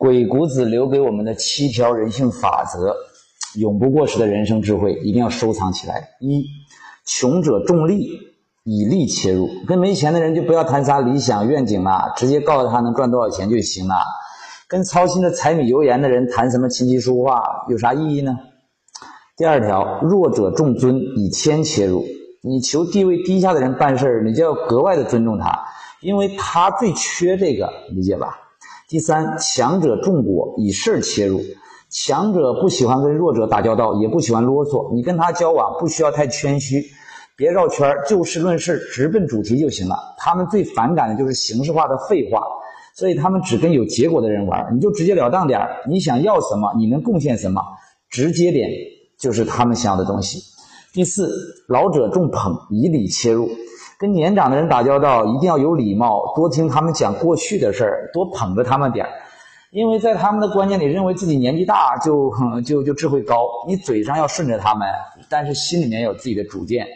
鬼谷子留给我们的七条人性法则，永不过时的人生智慧，一定要收藏起来。一，穷者重利，以利切入。跟没钱的人就不要谈啥理想愿景了，直接告诉他能赚多少钱就行了。跟操心的柴米油盐的人谈什么琴棋书画，有啥意义呢？第二条，弱者重尊，以谦切入。你求地位低下的人办事儿，你就要格外的尊重他，因为他最缺这个，理解吧？第三，强者重果，以事儿切入。强者不喜欢跟弱者打交道，也不喜欢啰嗦。你跟他交往不需要太谦虚，别绕圈儿，就事论事，直奔主题就行了。他们最反感的就是形式化的废话，所以他们只跟有结果的人玩。你就直截了当点儿，你想要什么，你能贡献什么，直接点就是他们想要的东西。第四，老者重捧，以礼切入。跟年长的人打交道，一定要有礼貌，多听他们讲过去的事儿，多捧着他们点儿，因为在他们的观念里，认为自己年纪大就就就智慧高。你嘴上要顺着他们，但是心里面有自己的主见。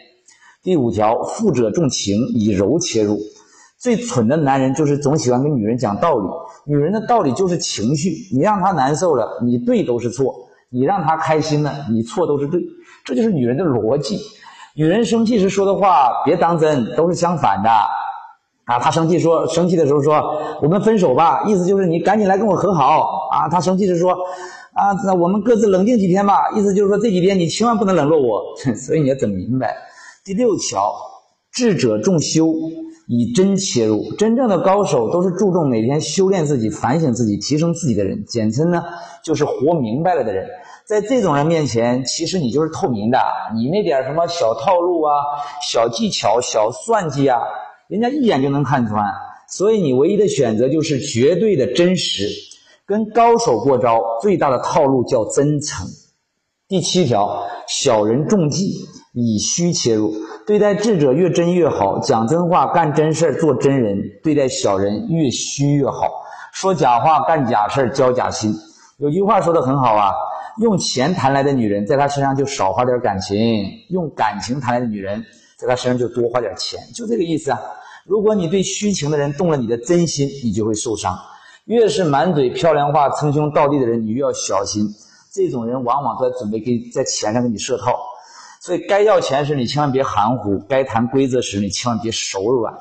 第五条，富者重情，以柔切入。最蠢的男人就是总喜欢跟女人讲道理，女人的道理就是情绪，你让她难受了，你对都是错；你让她开心了，你错都是对，这就是女人的逻辑。女人生气时说的话别当真，都是相反的啊！她生气说，生气的时候说我们分手吧，意思就是你赶紧来跟我和好啊！她生气时说啊，那我们各自冷静几天吧，意思就是说这几天你千万不能冷落我。所以你要整明白。第六条，智者重修，以真切入。真正的高手都是注重每天修炼自己、反省自己、提升自己的人，简称呢就是活明白了的人。在这种人面前，其实你就是透明的，你那点什么小套路啊、小技巧、小算计啊，人家一眼就能看穿。所以你唯一的选择就是绝对的真实。跟高手过招，最大的套路叫真诚。第七条，小人重计，以虚切入。对待智者越真越好，讲真话、干真事儿、做真人；对待小人越虚越好，说假话、干假事儿、交假心。有句话说的很好啊。用钱谈来的女人，在他身上就少花点感情；用感情谈来的女人，在他身上就多花点钱，就这个意思啊。如果你对虚情的人动了你的真心，你就会受伤。越是满嘴漂亮话、称兄道弟的人，你越要小心。这种人往往在准备给在钱上给你设套，所以该要钱时你千万别含糊，该谈规则时你千万别手软。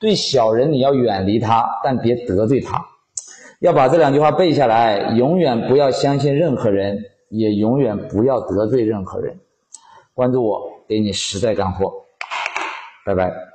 对小人你要远离他，但别得罪他。要把这两句话背下来，永远不要相信任何人。也永远不要得罪任何人。关注我，给你实在干货。拜拜。